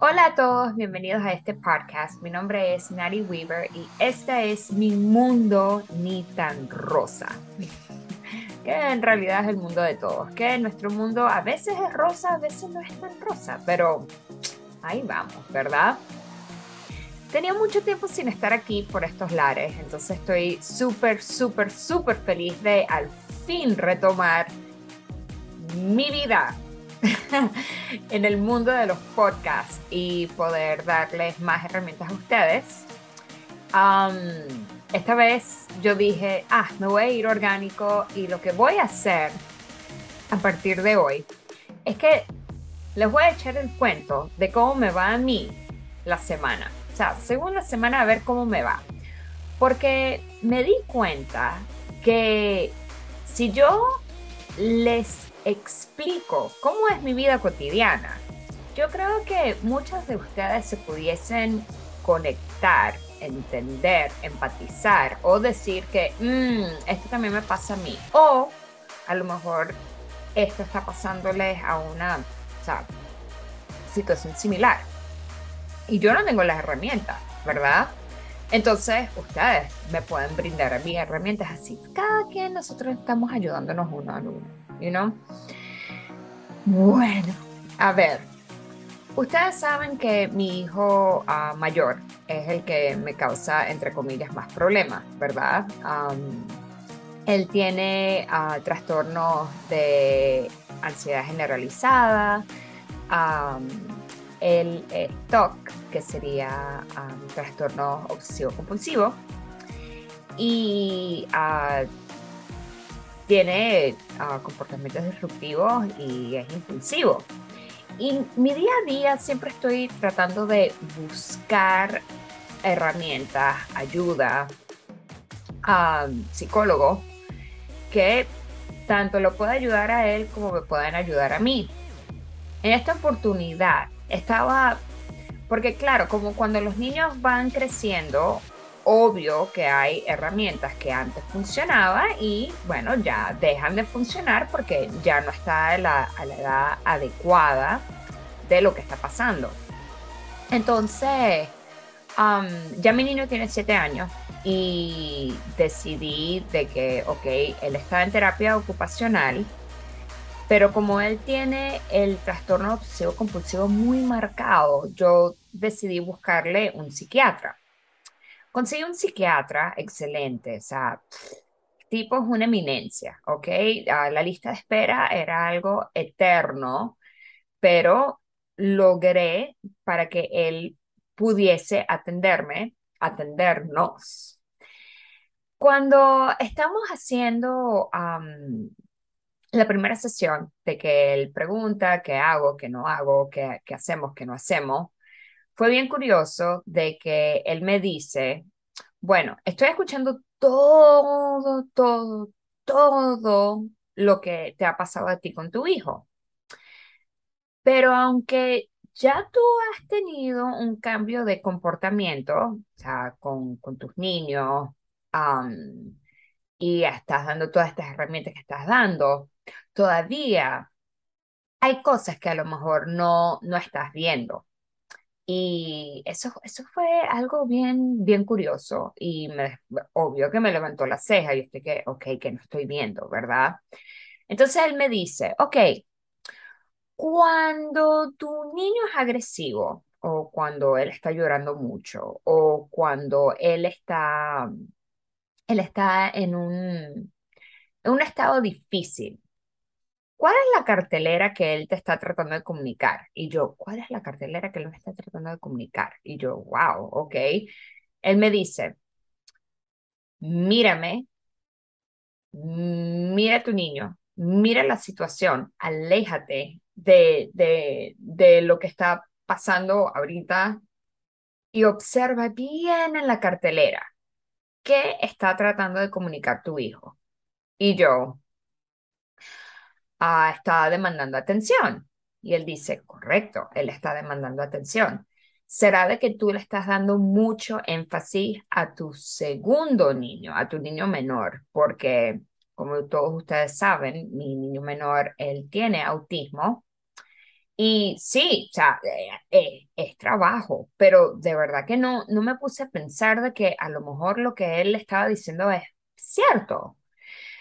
Hola a todos, bienvenidos a este podcast. Mi nombre es Nari Weaver y este es mi mundo ni tan rosa. que en realidad es el mundo de todos. Que nuestro mundo a veces es rosa, a veces no es tan rosa, pero ahí vamos, ¿verdad? Tenía mucho tiempo sin estar aquí por estos lares, entonces estoy súper, súper, súper feliz de al fin retomar mi vida en el mundo de los podcasts y poder darles más herramientas a ustedes. esta vez yo dije, ah, me voy a ir orgánico y lo que voy a hacer a partir de hoy es que les voy a echar el cuento de cómo me va a mí la semana. O sea, según la semana a ver cómo me va. Porque me di cuenta que si yo les explico cómo es mi vida cotidiana, yo creo que muchos de ustedes se pudiesen conectar, entender, empatizar o decir que mm, esto también me pasa a mí. O a lo mejor esto está pasándoles a una situación similar. Y yo no tengo las herramientas, ¿verdad? Entonces, ustedes me pueden brindar mis herramientas así. Cada quien nosotros estamos ayudándonos uno al uno, you know? Bueno, a ver. Ustedes saben que mi hijo ah, mayor es el que me causa, entre comillas, más problemas, ¿verdad? él tiene uh, trastornos de ansiedad generalizada, el eh, TOC, que sería trastorno obsesivo compulsivo, y ah, tiene ah, comportamientos disruptivos y es impulsivo. Y mi día a día siempre estoy tratando de buscar herramientas, ayuda, a psicólogo que tanto lo pueda ayudar a él como me puedan ayudar a mí. En esta oportunidad estaba, porque claro, como cuando los niños van creciendo, obvio que hay herramientas que antes funcionaban y bueno, ya dejan de funcionar porque ya no está a la, edad adecuada de lo que está pasando. Entonces, ya mi niño tiene 7 años y decidí de que, ok, él está en terapia ocupacional pero como él tiene el trastorno obsesivo compulsivo muy marcado, yo decidí buscarle un psiquiatra. Conseguí un psiquiatra excelente, o sea, tipo es una eminencia, ¿ok? Ah, la lista de espera era algo eterno, pero logré para que él pudiese atenderme, atendernos. Cuando estamos haciendo la primera sesión de que él pregunta qué hago, qué no hago, qué, qué hacemos, qué no hacemos, fue bien curioso de que él me dice, bueno, estoy escuchando todo, todo, todo lo que te ha pasado a ti con tu hijo. Pero aunque ya tú has tenido un cambio de comportamiento, o sea, con, con tus niños, y estás dando todas estas herramientas que estás dando, todavía hay cosas que a lo mejor no, no estás viendo. Y eso, eso fue algo bien, bien curioso y me, obvio que me levantó la ceja y estoy que, ok, que no estoy viendo, ¿verdad? Entonces él me dice, ok, cuando tu niño es agresivo o cuando él está llorando mucho o cuando él está, él está en un, en un estado difícil, ¿cuál es la cartelera que él te está tratando de comunicar? Y yo, ¿cuál es la cartelera que él me está tratando de comunicar? Y yo, wow, ok. Él me dice, mírame, mira a tu niño, mira la situación, aléjate de, de, de lo que está pasando ahorita y observa bien en la cartelera qué está tratando de comunicar tu hijo. Y yo, ah, está demandando atención. Y él dice, correcto, él está demandando atención. ¿Será de que tú le estás dando mucho énfasis a tu segundo niño, a tu niño menor? Porque, como todos ustedes saben, mi niño menor, él tiene autismo Y sí, o sea, eh, eh, es trabajo, pero de verdad que no, no me puse a pensar de que a lo mejor lo que él estaba diciendo es cierto.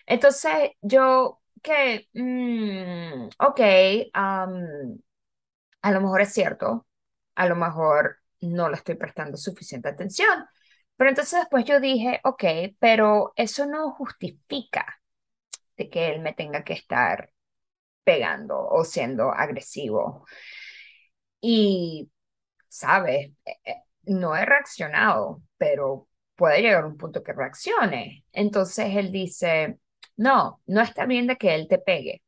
Entonces yo que, mm, ok, a lo mejor es cierto, a lo mejor no le estoy prestando suficiente atención. Pero entonces después yo dije, ok, pero eso no justifica de que él me tenga que estar pegando o siendo agresivo. Y, ¿sabes? Eh, eh, No he reaccionado, pero puede llegar un punto que reaccione. Entonces él dice, no, no está bien de que él te pegue,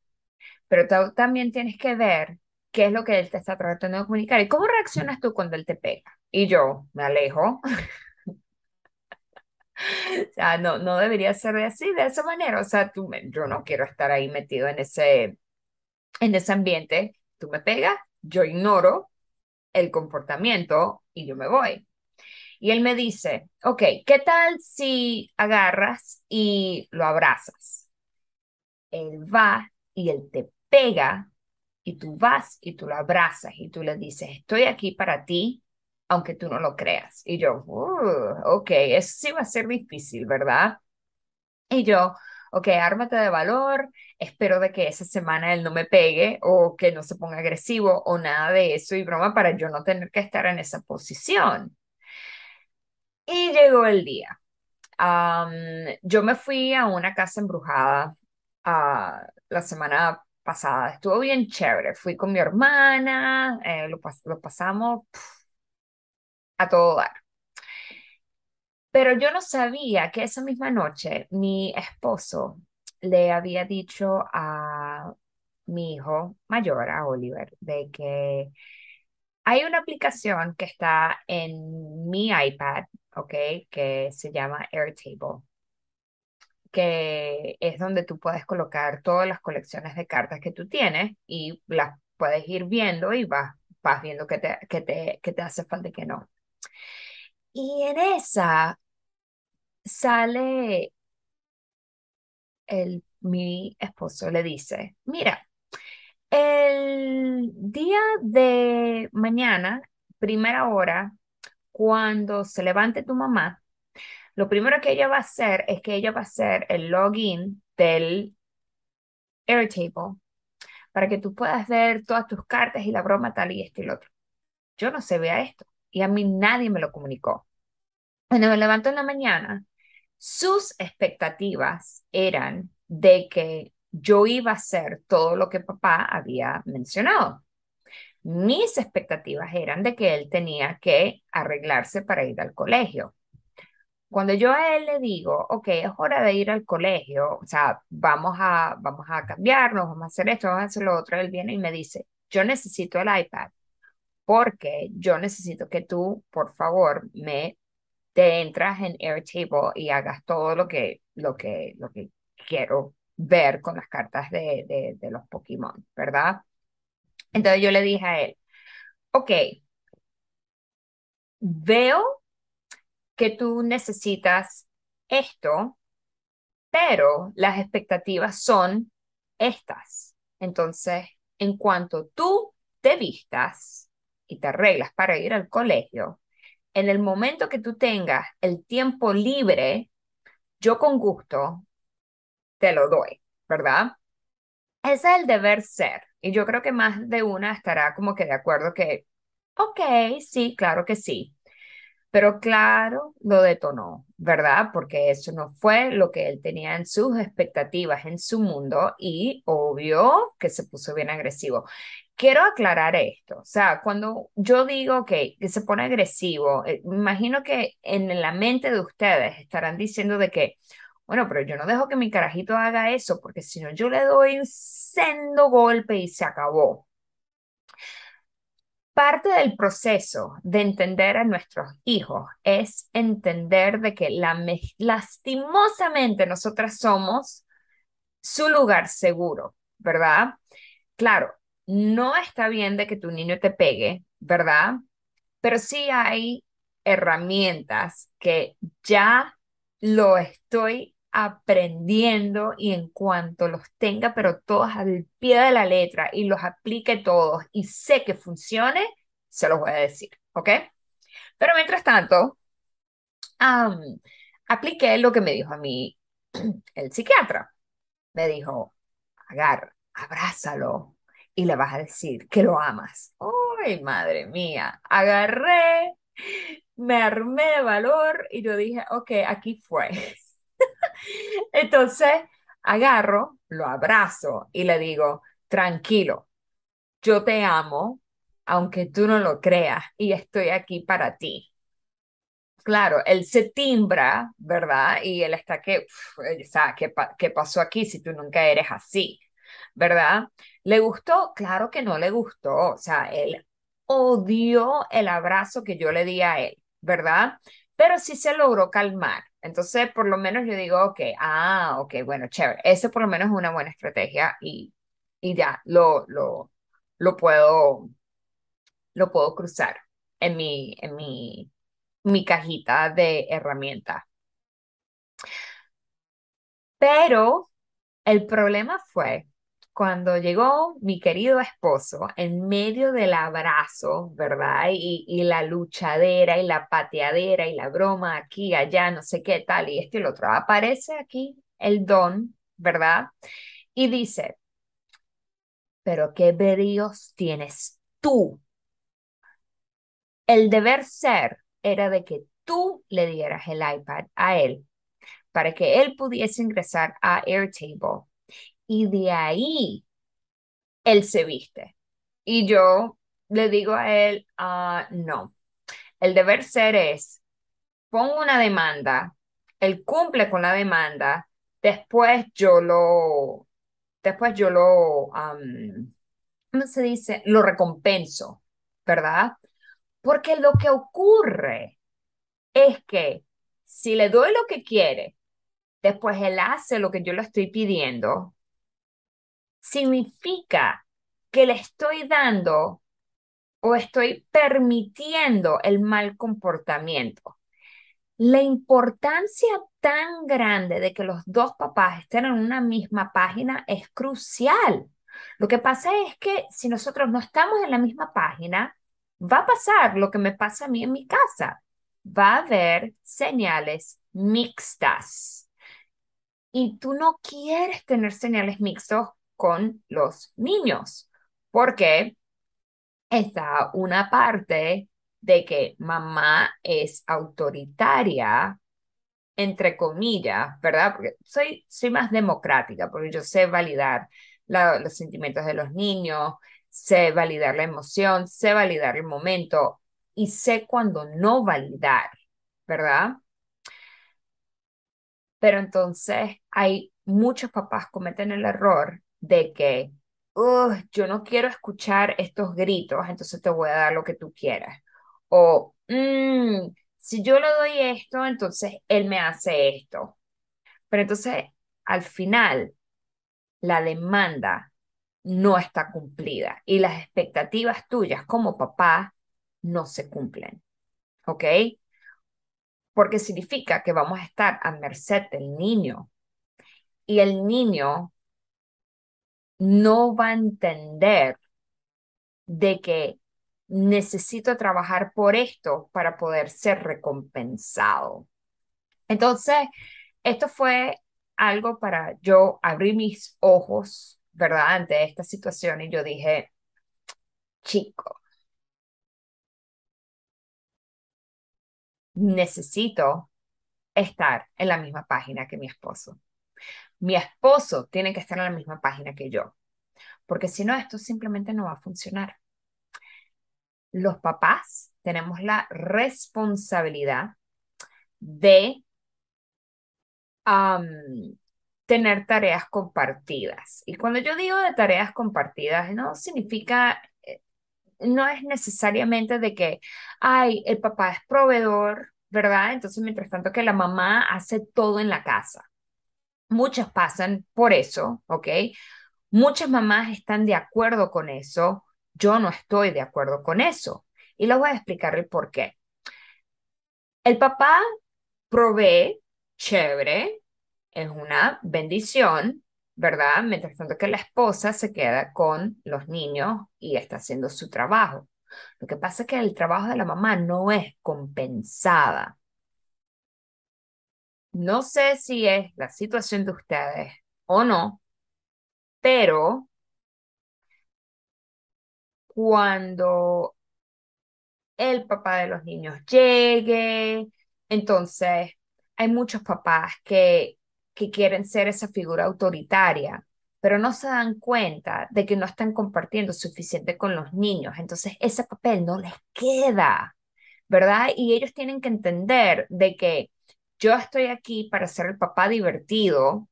pero también tienes que ver qué es lo que él te está tratando de comunicar y cómo reaccionas tú cuando él te pega. Y yo me alejo. O sea, no, no debería ser así, de esa manera. O sea, tú me- yo no quiero estar ahí metido en ese, en ese ambiente. Tú me pegas, yo ignoro el comportamiento y yo me voy. Y él me dice, ok, ¿qué tal si agarras y lo abrazas? Él va y él te pega y tú vas y tú lo abrazas y tú le dices, estoy aquí para ti, aunque tú no lo creas. Y yo, "Uh, ok, eso sí va a ser difícil, ¿verdad? Y yo, ok, ármate de valor, espero de que esa semana él no me pegue o que no se ponga agresivo o nada de eso y broma para yo no tener que estar en esa posición. Y llegó el día. Yo me fui a una casa embrujada ah, la semana pasada. Estuvo bien chévere. Fui con mi hermana, eh, lo, pas- lo pasamos pf, a todo dar. Pero yo no sabía que esa misma noche mi esposo le había dicho a mi hijo mayor, a Oliver, de que hay una aplicación que está en mi iPad, Que se llama Airtable, que es donde tú puedes colocar todas las colecciones de cartas que tú tienes y las puedes ir viendo y vas, viendo qué te, qué te, qué te hace falta y qué no. Y en esa sale el, mi esposo le dice, mira, el día de mañana, primera hora, cuando se levante tu mamá, lo primero que ella va a hacer es que ella va a hacer el login del Airtable para que tú puedas ver todas tus cartas y la broma tal y esto y lo otro. Yo no sé vea esto y a mí nadie me lo comunicó. Cuando me levanto en la mañana, sus expectativas eran de que yo iba a hacer todo lo que papá había mencionado. Mis expectativas eran de que él tenía que arreglarse para ir al colegio. Cuando yo a él le digo, ok, es hora de ir al colegio, o sea, vamos a, vamos a cambiarnos, vamos a hacer esto, vamos a hacer lo otro, él viene y me dice, yo necesito el iPad porque yo necesito que tú, por favor, me te entras en Airtable y hagas todo lo que, lo que, lo que quiero ver con las cartas de, de, de los Pokémon, ¿verdad? Entonces yo le dije a él, ok, veo que tú necesitas esto, pero las expectativas son estas. Entonces, en cuanto tú te vistas y te arreglas para ir al colegio, en el momento que tú tengas el tiempo libre, yo con gusto te lo doy, ¿verdad? Es el deber ser. Y yo creo que más de una estará como que de acuerdo que, ok, sí, claro que sí. Pero claro, lo detonó, ¿verdad? Porque eso no fue lo que él tenía en sus expectativas, en su mundo, y obvio que se puso bien agresivo. Quiero aclarar esto, o sea, cuando yo digo que, se pone agresivo, eh, imagino que en la mente de ustedes estarán diciendo de que, bueno, pero yo no dejo que mi carajito haga eso, porque si no, yo le doy un sendo golpe y se acabó. Parte del proceso de entender a nuestros hijos es entender de que la, lastimosamente nosotras somos su lugar seguro, ¿verdad? Claro, no está bien de que tu niño te pegue, ¿verdad? Pero sí hay herramientas que ya lo estoy aprendiendo y en cuanto los tenga, pero todos al pie de la letra y los aplique todos y sé que funcione, se los voy a decir, ¿ok? Pero mientras tanto, apliqué lo que me dijo a mí el psiquiatra. Me dijo, agarra, abrázalo y le vas a decir que lo amas. ¡Ay, madre mía! Agarré, me armé de valor y yo dije, ok, aquí fue. Entonces, agarro, lo abrazo y le digo, tranquilo, yo te amo, aunque tú no lo creas, y estoy aquí para ti. Claro, él se timbra, ¿verdad? Y él está que, o sea, ¿qué, ¿qué pasó aquí si tú nunca eres así? ¿Verdad? ¿Le gustó? Claro que no le gustó. O sea, él odió el abrazo que yo le di a él, ¿verdad? Pero sí se logró calmar. Entonces, por lo menos yo digo, ok, ah, ok, bueno, chévere. Ese por lo menos es una buena estrategia y, y ya lo, lo, lo puedo, lo puedo cruzar en mi, en mi, mi cajita de herramientas. Pero el problema fue cuando llegó mi querido esposo en medio del abrazo, ¿verdad? Y, la luchadera y la pateadera y la broma aquí, allá, no sé qué tal, y esto y lo otro. Aparece aquí el don, ¿verdad? Y dice, pero qué bríos tienes tú. El deber ser era de que tú le dieras el iPad a él para que él pudiese ingresar a Airtable. Y de ahí él se viste. Y yo le digo a él, ah, no, el deber ser es, pongo una demanda, él cumple con la demanda, después yo lo, después yo lo, ¿cómo se dice? Lo recompenso, ¿verdad? Porque lo que ocurre es que si le doy lo que quiere, después él hace lo que yo le estoy pidiendo, significa que le estoy dando o estoy permitiendo el mal comportamiento. La importancia tan grande de que los dos papás estén en una misma página es crucial. Lo que pasa es que si nosotros no estamos en la misma página, va a pasar lo que me pasa a mí en mi casa. Va a haber señales mixtas. Y tú no quieres tener señales mixtos con los niños, porque está una parte de que mamá es autoritaria, entre comillas, ¿verdad? Porque soy, soy más democrática, porque yo sé validar los sentimientos de los niños, sé validar la emoción, sé validar el momento y sé cuando no validar, ¿verdad? Pero entonces hay muchos papás cometen el error de que, yo no quiero escuchar estos gritos, entonces te voy a dar lo que tú quieras. O, mm, si yo le doy esto, entonces él me hace esto. Pero entonces, al final, la demanda no está cumplida y las expectativas tuyas como papá no se cumplen. ¿Ok? Porque significa que vamos a estar a merced del niño y el niño no va a entender de que necesito trabajar por esto para poder ser recompensado. Entonces, esto fue algo para yo abrir mis ojos, ¿verdad? Ante esta situación y yo dije, chico, necesito estar en la misma página que mi esposo. Mi esposo tiene que estar en la misma página que yo, porque si no, esto simplemente no va a funcionar. Los papás tenemos la responsabilidad de tener tareas compartidas. Y cuando yo digo de tareas compartidas, no significa, eh, no es necesariamente de que, ay, el papá es proveedor, ¿verdad? Entonces, mientras tanto que la mamá hace todo en la casa. Muchas pasan por eso, ¿ok? Muchas mamás están de acuerdo con eso. Yo no estoy de acuerdo con eso. Y les voy a explicar el por qué. El papá provee, chévere, es una bendición, ¿verdad? Mientras tanto que la esposa se queda con los niños y está haciendo su trabajo. Lo que pasa es que el trabajo de la mamá no es compensada. No sé si es la situación de ustedes o no, pero cuando el papá de los niños llegue, entonces hay muchos papás que, que quieren ser esa figura autoritaria, pero no se dan cuenta de que no están compartiendo suficiente con los niños. Entonces ese papel no les queda, ¿verdad? Y ellos tienen que entender de que yo estoy aquí para ser el papá divertido,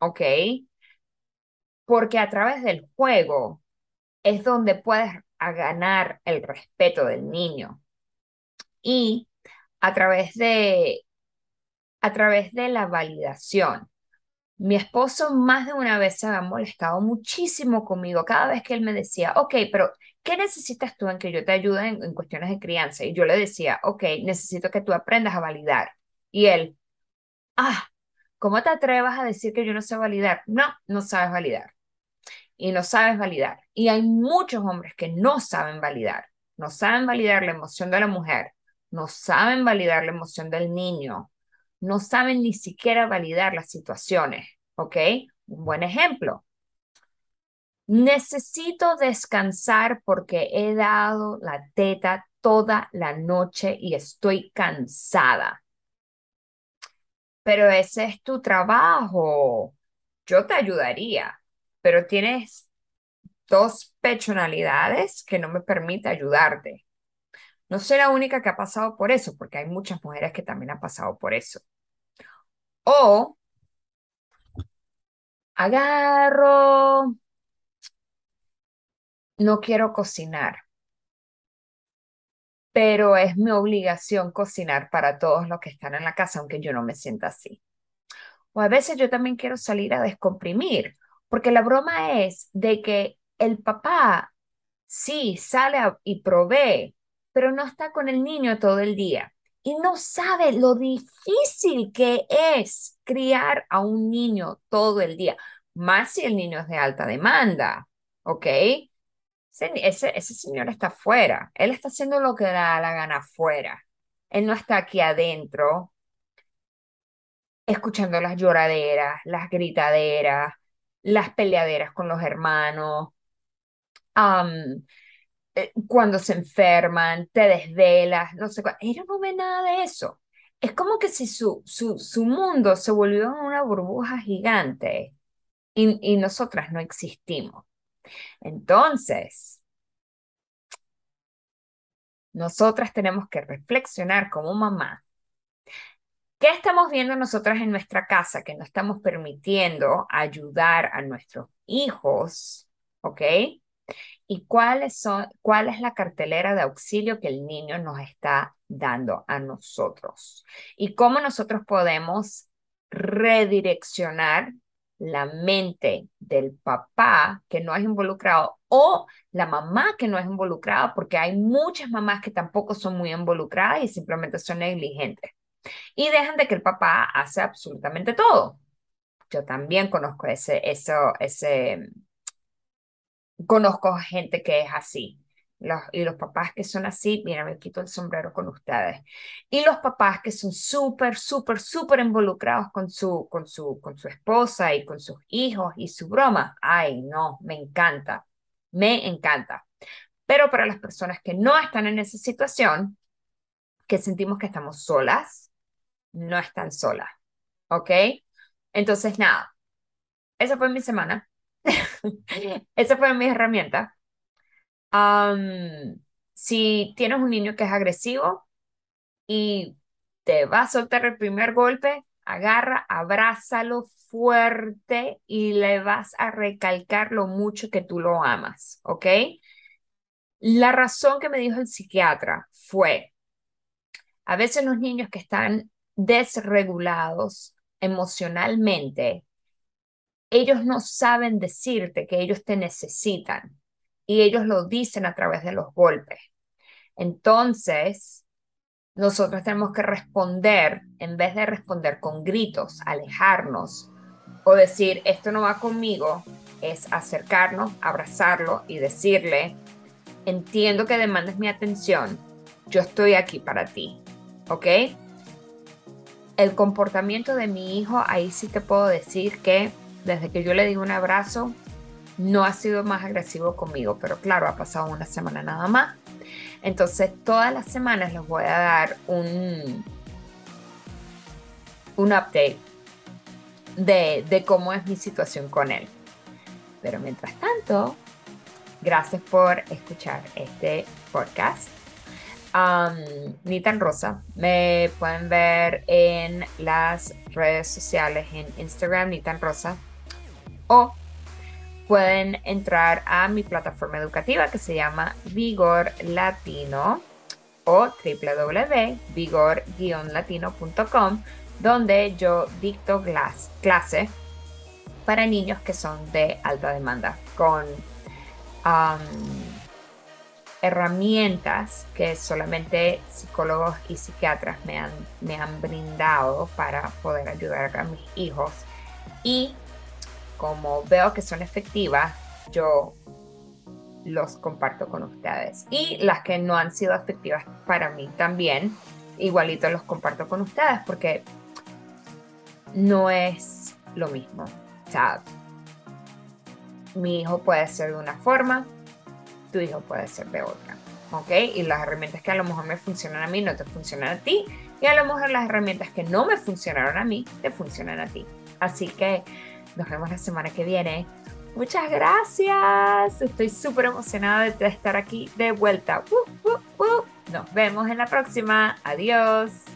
¿ok? Porque a través del juego es donde puedes ganar el respeto del niño. Y a través de, a través de la validación. Mi esposo más de una vez se ha molestado muchísimo conmigo cada vez que él me decía, ok, pero ¿qué necesitas tú en que yo te ayude en, en cuestiones de crianza? Y yo le decía, ok, necesito que tú aprendas a validar. Y él, ah, ¿cómo te atrevas a decir que yo no sé validar? No, no sabes validar. Y no sabes validar. Y hay muchos hombres que no saben validar. No saben validar la emoción de la mujer. No saben validar la emoción del niño. No saben ni siquiera validar las situaciones. ¿Ok? Un buen ejemplo. Necesito descansar porque he dado la teta toda la noche y estoy cansada pero ese es tu trabajo. Yo te ayudaría, pero tienes dos personalidades que no me permite ayudarte. No soy la única que ha pasado por eso, porque hay muchas mujeres que también han pasado por eso. O agarro, no quiero cocinar, pero es mi obligación cocinar para todos los que están en la casa, aunque yo no me sienta así. O a veces yo también quiero salir a descomprimir, porque la broma es de que el papá sí sale y provee, pero no está con el niño todo el día y no sabe lo difícil que es criar a un niño todo el día, más si el niño es de alta demanda, ¿ok? Ese, ese, señor está afuera, él está haciendo lo que da la gana afuera, él no está aquí adentro escuchando las lloraderas, las gritaderas, las peleaderas con los hermanos, eh, cuando se enferman, te desvelas, no sé cuál. Ellos no ven nada de eso. Es como que si su, su, su mundo se volvió una burbuja gigante y, y nosotras no existimos. Entonces, nosotras tenemos que reflexionar como mamá. ¿Qué estamos viendo nosotras en nuestra casa que no estamos permitiendo ayudar a nuestros hijos? ¿Ok? ¿Y son, cuál es la cartelera de auxilio que el niño nos está dando a nosotros? ¿Y cómo nosotros podemos redireccionar la mente del papá que no es involucrado o la mamá que no es involucrada, porque hay muchas mamás que tampoco son muy involucradas y simplemente son negligentes. Y dejan de que el papá hace absolutamente todo. Yo también conozco ese, eso, ese, conozco gente que es así. Los, y los papás que son así, mira, me quito el sombrero con ustedes. Y los papás que son súper, súper, súper involucrados con su, con, su, con su esposa y con sus hijos y su broma. Ay, no, me encanta, me encanta. Pero para las personas que no están en esa situación, que sentimos que estamos solas, no están solas. ¿Ok? Entonces, nada, esa fue mi semana. esa fue mi herramienta si tienes un niño que es agresivo y te va a soltar el primer golpe, agarra, abrázalo fuerte y le vas a recalcar lo mucho que tú lo amas, ¿ok? La razón que me dijo el psiquiatra fue, a veces los niños que están desregulados emocionalmente, ellos no saben decirte que ellos te necesitan y ellos lo dicen a través de los golpes. Entonces, nosotros tenemos que responder, en vez de responder con gritos, alejarnos o decir, esto no va conmigo, es acercarnos, abrazarlo y decirle, entiendo que demandes mi atención, yo estoy aquí para ti, ¿ok? El comportamiento de mi hijo, ahí sí te puedo decir que desde que yo le di un abrazo, no ha sido más agresivo conmigo, pero claro, ha pasado una semana nada más. Entonces, todas las semanas les voy a dar un, un update de, de cómo es mi situación con él. Pero mientras tanto, gracias por escuchar este podcast. Um, ni tan rosa. Me pueden ver en las redes sociales, en Instagram, ni tan rosa. O pueden entrar a mi plataforma educativa que se llama Vigor Latino o www.vigor-latino.com donde yo dicto clase para niños que son de alta demanda con herramientas que solamente psicólogos y psiquiatras me han, me han brindado para poder ayudar a mis hijos y como veo que son efectivas, yo los comparto con ustedes. Y las que no han sido efectivas para mí también, igualito los comparto con ustedes porque no es lo mismo. O sea, mi hijo puede ser de una forma, tu hijo puede ser de otra. ¿Ok? Y las herramientas que a lo mejor me funcionan a mí no te funcionan a ti. Y a lo mejor las herramientas que no me funcionaron a mí te funcionan a ti. Así que nos vemos la semana que viene. Muchas gracias. Estoy súper emocionada de estar aquí de vuelta. Nos vemos en la próxima. Adiós.